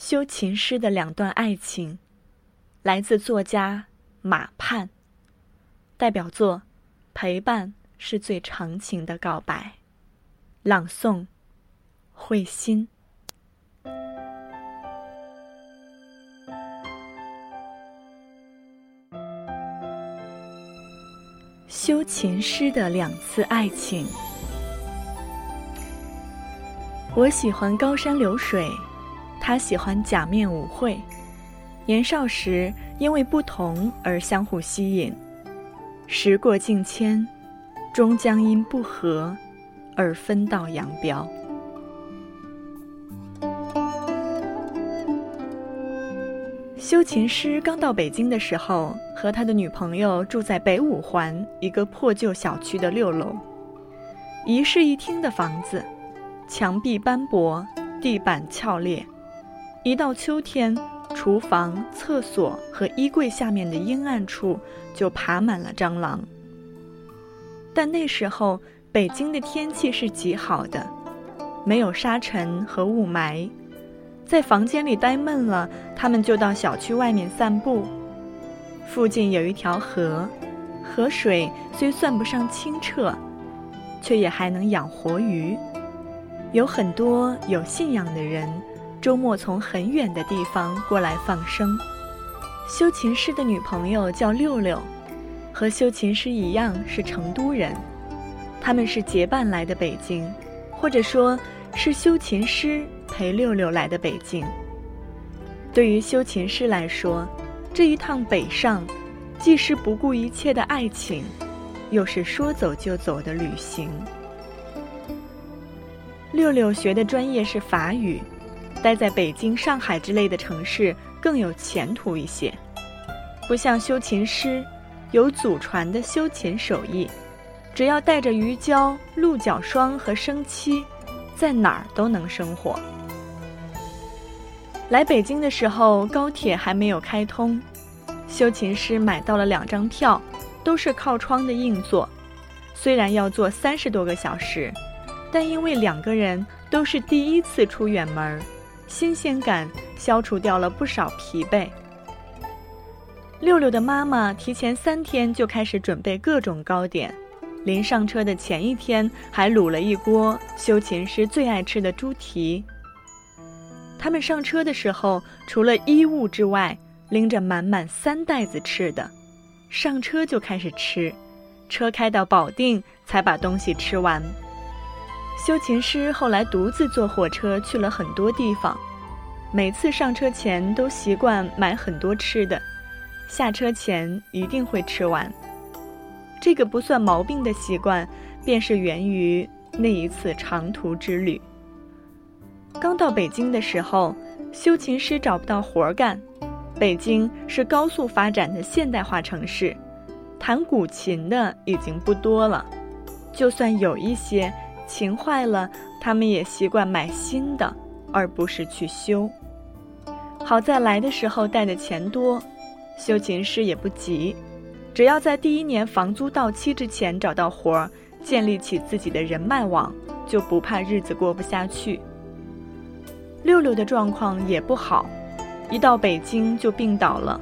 修琴师的两段爱情，来自作家马盼。代表作《陪伴是最长情的告白》，朗诵慧心。修琴师的两次爱情，我喜欢高山流水。他喜欢假面舞会，年少时因为不同而相互吸引，时过境迁，终将因不和而分道扬镳。修琴师刚到北京的时候，和他的女朋友住在北五环一个破旧小区的六楼，一室一厅的房子，墙壁斑驳，地板翘裂。一到秋天，厨房、厕所和衣柜下面的阴暗处就爬满了蟑螂。但那时候北京的天气是极好的，没有沙尘和雾霾，在房间里待闷了，他们就到小区外面散步。附近有一条河，河水虽算不上清澈，却也还能养活鱼。有很多有信仰的人。周末从很远的地方过来放生。修琴师的女朋友叫六六，和修琴师一样是成都人。他们是结伴来的北京，或者说，是修琴师陪六六来的北京。对于修琴师来说，这一趟北上，既是不顾一切的爱情，又是说走就走的旅行。六六学的专业是法语。待在北京、上海之类的城市更有前途一些，不像修琴师，有祖传的修琴手艺，只要带着鱼胶、鹿角霜和生漆，在哪儿都能生活。来北京的时候，高铁还没有开通，修琴师买到了两张票，都是靠窗的硬座，虽然要坐三十多个小时，但因为两个人都是第一次出远门儿。新鲜感消除掉了不少疲惫。六六的妈妈提前三天就开始准备各种糕点，临上车的前一天还卤了一锅修琴师最爱吃的猪蹄。他们上车的时候，除了衣物之外，拎着满满三袋子吃的，上车就开始吃，车开到保定才把东西吃完。修琴师后来独自坐火车去了很多地方，每次上车前都习惯买很多吃的，下车前一定会吃完。这个不算毛病的习惯，便是源于那一次长途之旅。刚到北京的时候，修琴师找不到活干，北京是高速发展的现代化城市，弹古琴的已经不多了，就算有一些。琴坏了，他们也习惯买新的，而不是去修。好在来的时候带的钱多，修琴师也不急，只要在第一年房租到期之前找到活儿，建立起自己的人脉网，就不怕日子过不下去。六六的状况也不好，一到北京就病倒了，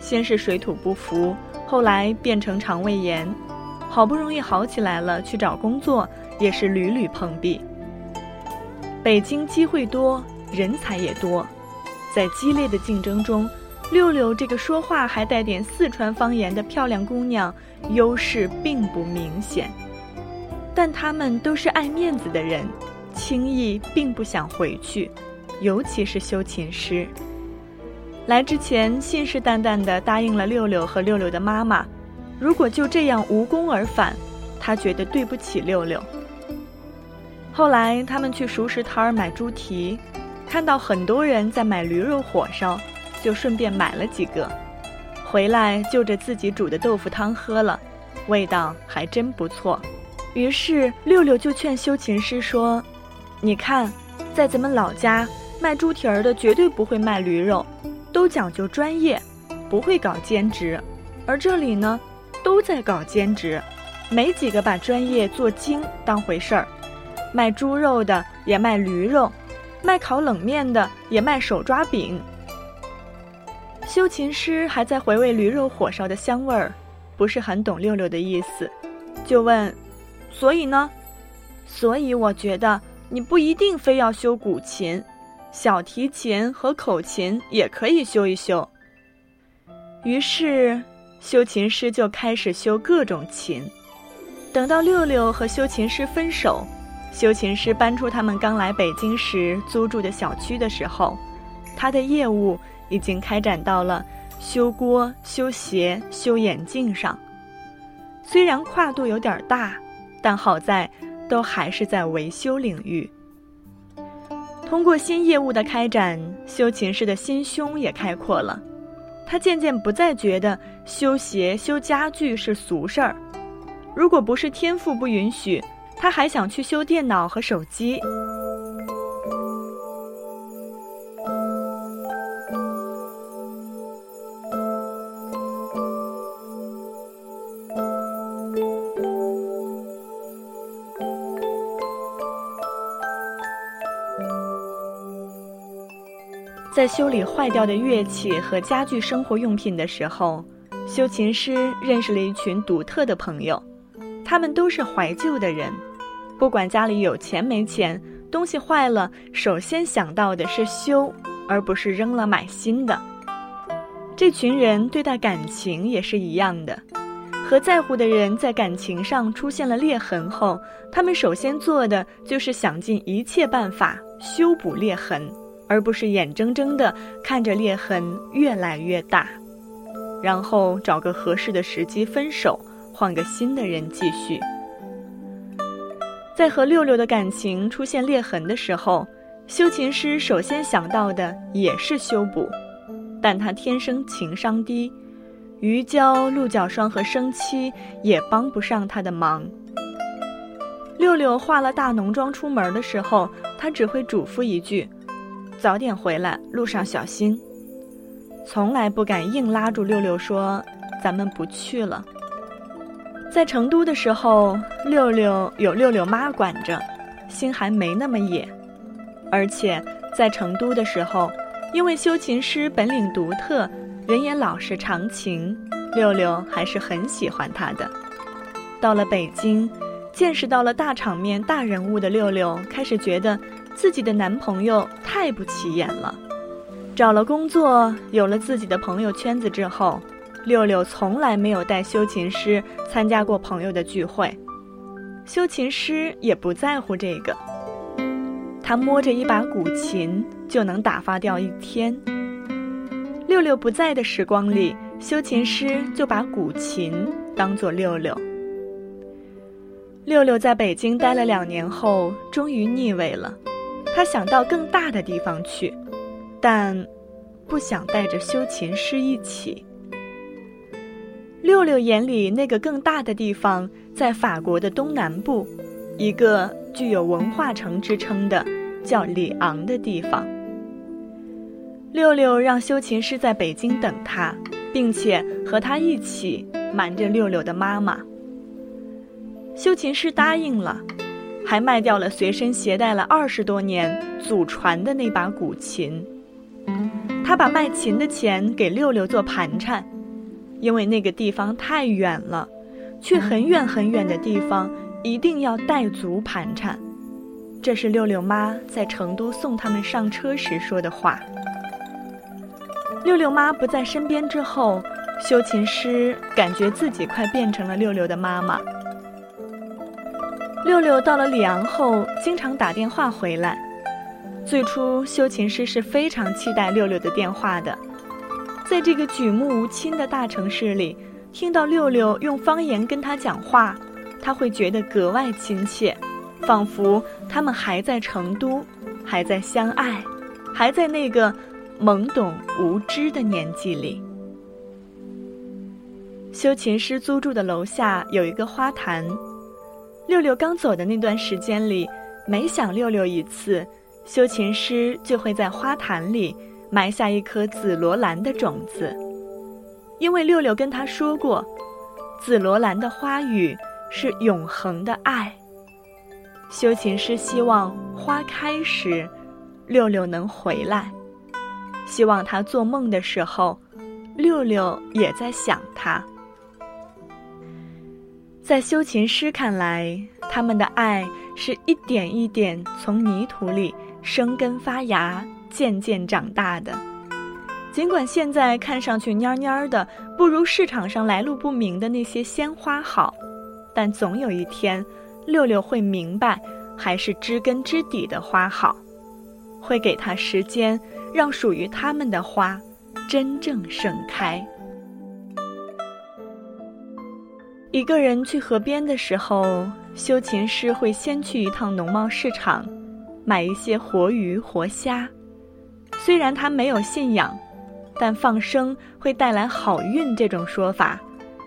先是水土不服，后来变成肠胃炎。好不容易好起来了，去找工作也是屡屡碰壁。北京机会多，人才也多，在激烈的竞争中，六六这个说话还带点四川方言的漂亮姑娘，优势并不明显。但他们都是爱面子的人，轻易并不想回去，尤其是修琴师。来之前信誓旦旦地答应了六六和六六的妈妈。如果就这样无功而返，他觉得对不起六六。后来他们去熟食摊儿买猪蹄，看到很多人在买驴肉火烧，就顺便买了几个，回来就着自己煮的豆腐汤喝了，味道还真不错。于是六六就劝修琴师说：“你看，在咱们老家卖猪蹄儿的绝对不会卖驴肉，都讲究专业，不会搞兼职，而这里呢。”都在搞兼职，没几个把专业做精当回事儿。卖猪肉的也卖驴肉，卖烤冷面的也卖手抓饼。修琴师还在回味驴肉火烧的香味儿，不是很懂六六的意思，就问：“所以呢？所以我觉得你不一定非要修古琴，小提琴和口琴也可以修一修。”于是，修琴师就开始修各种琴。等到六六和修琴师分手，修琴师搬出他们刚来北京时租住的小区的时候，他的业务。已经开展到了修锅、修鞋、修眼镜上。虽然跨度有点大，但好在都还是在维修领域。通过新业务的开展，修琴师的心胸也开阔了。他渐渐不再觉得修鞋、修家具是俗事儿。如果不是天赋不允许，他还想去修电脑和手机。在修理坏掉的乐器和家具生活用品的时候，修琴师认识了一群独特的朋友，他们都是怀旧的人，不管家里有钱没钱，东西坏了，首先想到的是修，而不是扔了买新的。这群人对待感情也是一样的，和在乎的人在感情上出现了裂痕后，他们首先做的就是想尽一切办法修补裂痕。而不是眼睁睁地看着裂痕越来越大，然后找个合适的时机分手，换个新的人继续。在和六六的感情出现裂痕的时候，修琴师首先想到的也是修补，但他天生情商低，鱼胶、鹿角霜和生漆也帮不上他的忙。六六化了大浓妆出门的时候，他只会嘱咐一句。早点回来，路上小心。从来不敢硬拉住六六说：“咱们不去了。”在成都的时候，六六有六六妈管着，心还没那么野。而且在成都的时候，因为修琴师本领独特，人也老实长情，六六还是很喜欢他的。到了北京，见识到了大场面、大人物的六六，开始觉得。自己的男朋友太不起眼了。找了工作，有了自己的朋友圈子之后，六六从来没有带修琴师参加过朋友的聚会。修琴师也不在乎这个，他摸着一把古琴就能打发掉一天。六六不在的时光里，修琴师就把古琴当做六六。六六在北京待了两年后，终于腻味了。他想到更大的地方去，但不想带着修琴师一起。六六眼里那个更大的地方在法国的东南部，一个具有文化城之称的叫里昂的地方。六六让修琴师在北京等他，并且和他一起瞒着六六的妈妈。修琴师答应了。还卖掉了随身携带了二十多年祖传的那把古琴。他把卖琴的钱给六六做盘缠，因为那个地方太远了，去很远很远的地方一定要带足盘缠。这是六六妈在成都送他们上车时说的话。六六妈不在身边之后，修琴师感觉自己快变成了六六的妈妈。六六到了里昂后，经常打电话回来。最初，修琴师是非常期待六六的电话的。在这个举目无亲的大城市里，听到六六用方言跟他讲话，他会觉得格外亲切，仿佛他们还在成都，还在相爱，还在那个懵懂无知的年纪里。修琴师租住的楼下有一个花坛。六六刚走的那段时间里，每想六六一次，修琴师就会在花坛里埋下一颗紫罗兰的种子，因为六六跟他说过，紫罗兰的花语是永恒的爱。修琴师希望花开时，六六能回来，希望他做梦的时候，六六也在想他。在修琴师看来，他们的爱是一点一点从泥土里生根发芽，渐渐长大的。尽管现在看上去蔫蔫的，不如市场上来路不明的那些鲜花好，但总有一天，六六会明白，还是知根知底的花好。会给他时间，让属于他们的花真正盛开。一个人去河边的时候，修琴师会先去一趟农贸市场，买一些活鱼活虾。虽然他没有信仰，但放生会带来好运这种说法，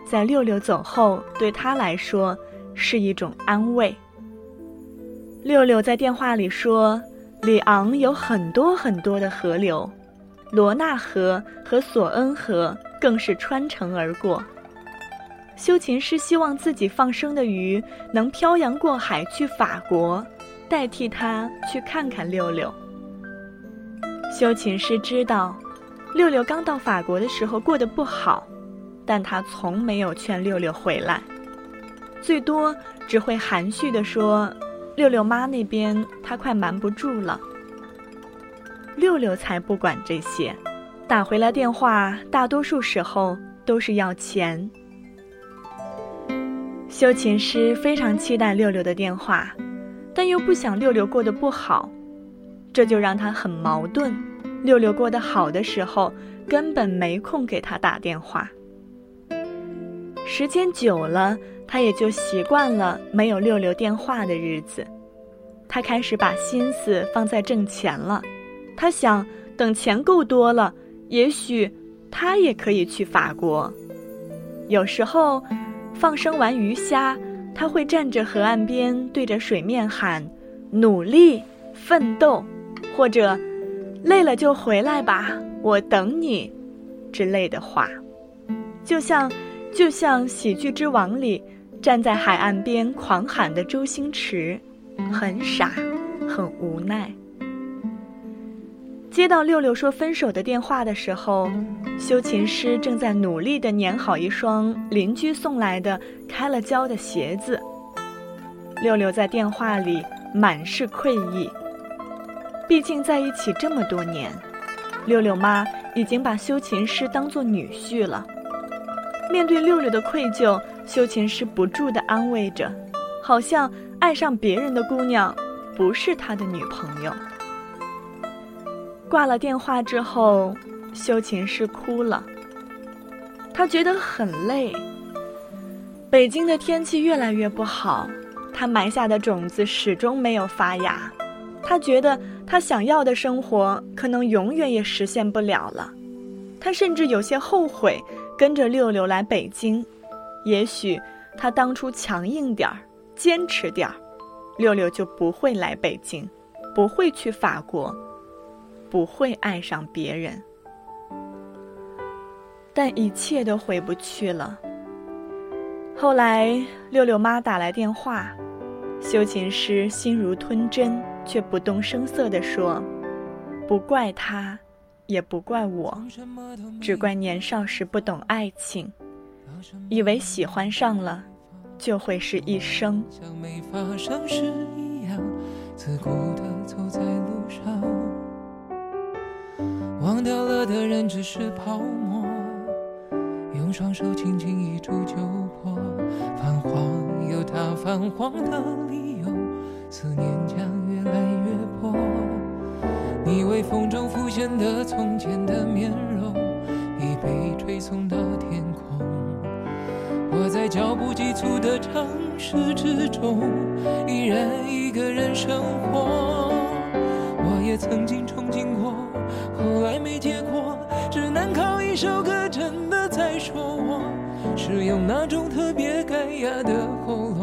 在六六走后对他来说是一种安慰。六六在电话里说。里昂有很多很多的河流，罗纳河和索恩河更是穿城而过。修琴师希望自己放生的鱼能漂洋过海去法国，代替他去看看六六。修琴师知道，六六刚到法国的时候过得不好，但他从没有劝六六回来，最多只会含蓄地说。六六妈那边，他快瞒不住了。六六才不管这些，打回来电话，大多数时候都是要钱。修琴师非常期待六六的电话，但又不想六六过得不好，这就让他很矛盾。六六过得好的时候，根本没空给他打电话。时间久了。他也就习惯了没有六六电话的日子，他开始把心思放在挣钱了。他想，等钱够多了，也许他也可以去法国。有时候，放生完鱼虾，他会站着河岸边，对着水面喊：“努力奋斗”，或者“累了就回来吧，我等你”之类的话，就像，就像《喜剧之王》里。站在海岸边狂喊的周星驰，很傻，很无奈。接到六六说分手的电话的时候，修琴师正在努力地粘好一双邻居送来的开了胶的鞋子。六六在电话里满是愧意，毕竟在一起这么多年，六六妈已经把修琴师当做女婿了。面对六六的愧疚。修琴师不住地安慰着，好像爱上别人的姑娘不是他的女朋友。挂了电话之后，修琴师哭了。他觉得很累。北京的天气越来越不好，他埋下的种子始终没有发芽。他觉得他想要的生活可能永远也实现不了了。他甚至有些后悔跟着六六来北京。也许他当初强硬点儿，坚持点儿，六六就不会来北京，不会去法国，不会爱上别人。但一切都回不去了。后来六六妈打来电话，修琴师心如吞针，却不动声色地说：“不怪他，也不怪我，只怪年少时不懂爱情。”以为喜欢上了，就会是一生。像没发生事一样，自顾地走在路上。忘掉了的人只是泡沫，用双手轻轻一触就破。泛黄它泛黄的理由，思念将越来越薄。你微风中浮现的从前的面容，已被吹送到天空。我在脚步急促的城市之中，依然一个人生活。我也曾经憧憬过，后来没结果，只能靠一首歌，真的在说我，是用那种特别干哑的喉咙，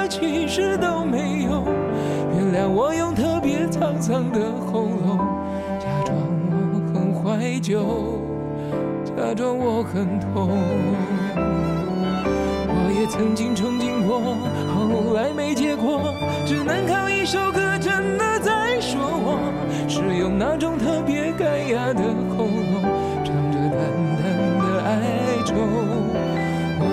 其实都没有。原谅我用特别沧桑的喉咙，假装我很怀旧，假装我很痛。我也曾经憧憬过，后来没结果，只能靠一首歌，真的在说我，是用那种特别干哑的喉咙，唱着淡淡的哀愁。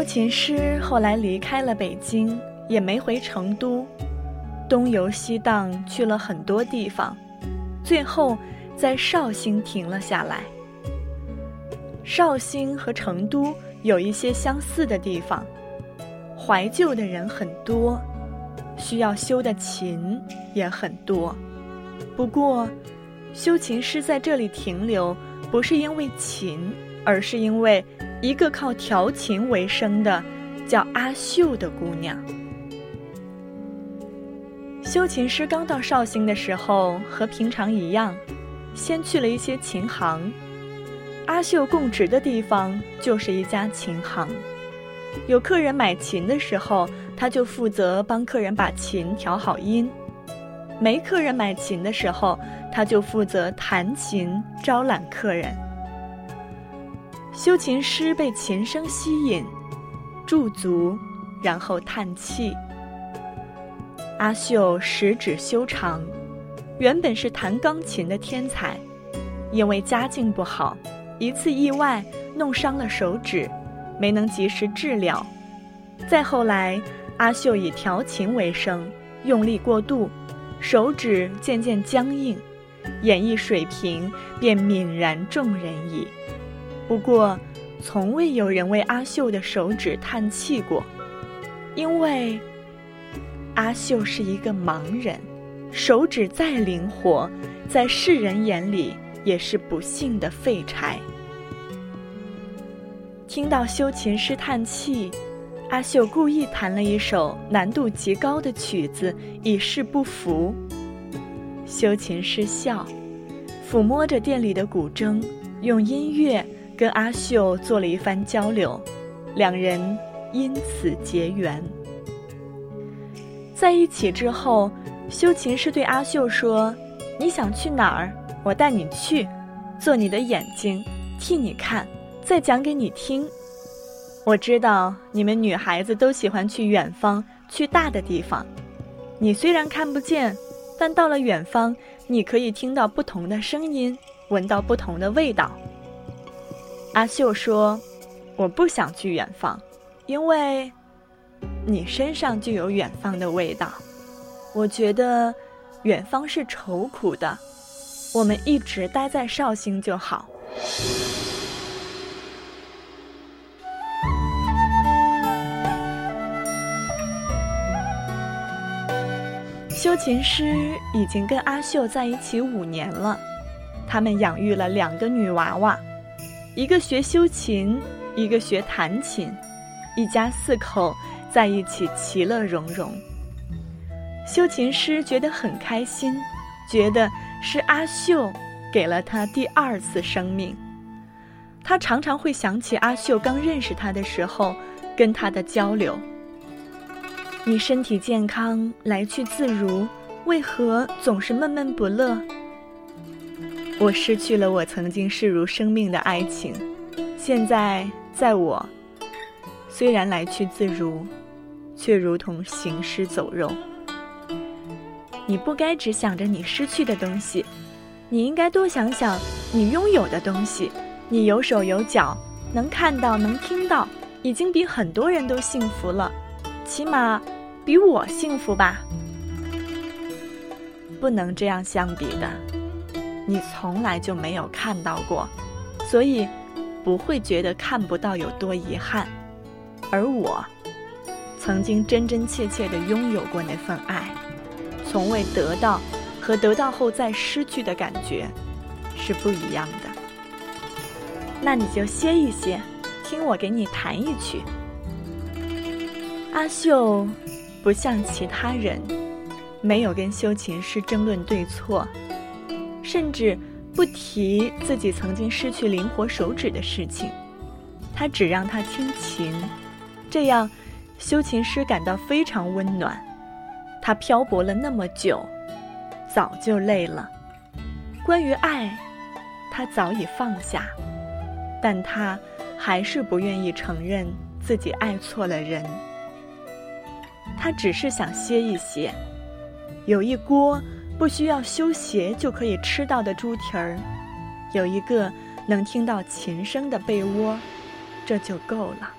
修琴师后来离开了北京，也没回成都，东游西荡去了很多地方，最后在绍兴停了下来。绍兴和成都有一些相似的地方，怀旧的人很多，需要修的琴也很多。不过，修琴师在这里停留，不是因为琴，而是因为一个靠调琴为生的叫阿秀的姑娘。修琴师刚到绍兴的时候，和平常一样，先去了一些琴行。阿秀供职的地方就是一家琴行，有客人买琴的时候，他就负责帮客人把琴调好音；没客人买琴的时候，他就负责弹琴招揽客人。修琴师被琴声吸引，驻足，然后叹气。阿秀十指修长，原本是弹钢琴的天才，因为家境不好。一次意外弄伤了手指，没能及时治疗。再后来，阿秀以调琴为生，用力过度，手指渐渐僵硬，演绎水平便泯然众人矣。不过，从未有人为阿秀的手指叹气过，因为阿秀是一个盲人，手指再灵活，在世人眼里。也是不幸的废柴。听到修琴师叹气，阿秀故意弹了一首难度极高的曲子，以示不服。修琴师笑，抚摸着店里的古筝，用音乐跟阿秀做了一番交流，两人因此结缘。在一起之后，修琴师对阿秀说：“你想去哪儿？”我带你去，做你的眼睛，替你看，再讲给你听。我知道你们女孩子都喜欢去远方，去大的地方。你虽然看不见，但到了远方，你可以听到不同的声音，闻到不同的味道。阿秀说：“我不想去远方，因为你身上就有远方的味道。我觉得远方是愁苦的。”我们一直待在绍兴就好。修琴师已经跟阿秀在一起五年了，他们养育了两个女娃娃，一个学修琴，一个学弹琴，一家四口在一起其乐融融。修琴师觉得很开心，觉得是阿秀给了他第二次生命。他常常会想起阿秀刚认识他的时候，跟他的交流。你身体健康，来去自如，为何总是闷闷不乐？我失去了我曾经视如生命的爱情，现在在我，虽然来去自如，却如同行尸走肉。你不该只想着你失去的东西，你应该多想想你拥有的东西。你有手有脚，能看到，能听到，已经比很多人都幸福了，起码比我幸福吧。不能这样相比的，你从来就没有看到过，所以不会觉得看不到有多遗憾。而我，曾经真真切切的拥有过那份爱，从未得到和得到后再失去的感觉是不一样的。那你就歇一歇，听我给你弹一曲。阿秀不像其他人，没有跟修琴师争论对错，甚至不提自己曾经失去灵活手指的事情。他只让他听琴，这样修琴师感到非常温暖。他漂泊了那么久，早就累了。关于爱，他早已放下。但他还是不愿意承认自己爱错了人。他只是想歇一歇，有一锅不需要修鞋就可以吃到的猪蹄儿，有一个能听到琴声的被窝，这就够了。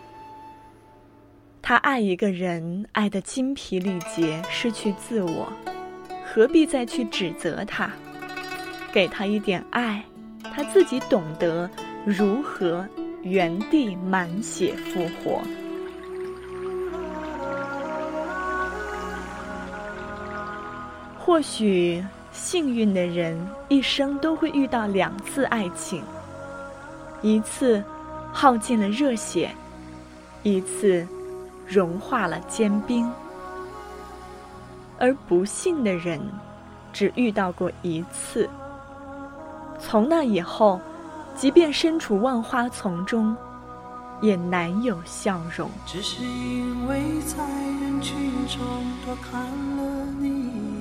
他爱一个人，爱得精疲力竭，失去自我，何必再去指责他？给他一点爱，他自己懂得。如何原地满血复活？或许幸运的人一生都会遇到两次爱情，一次耗尽了热血，一次融化了坚冰。而不幸的人只遇到过一次，从那以后。即便身处万花丛中，也难有笑容。只是因为在人群中多看了你一眼，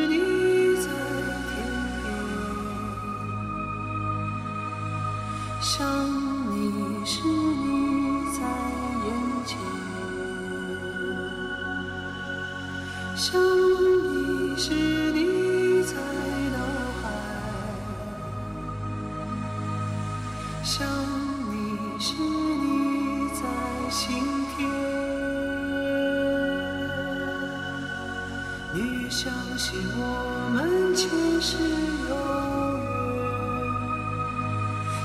想你时你在眼前，想你时你在脑海，想你时你在。心田，你相信我们前世有，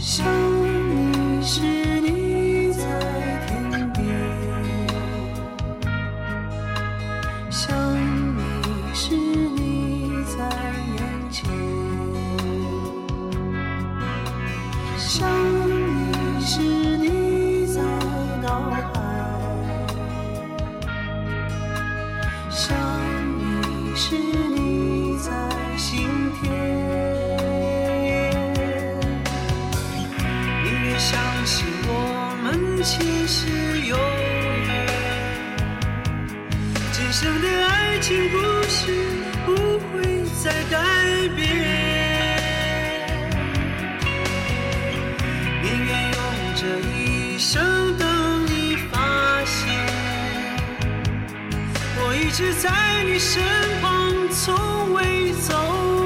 想你时一直在你身旁从未走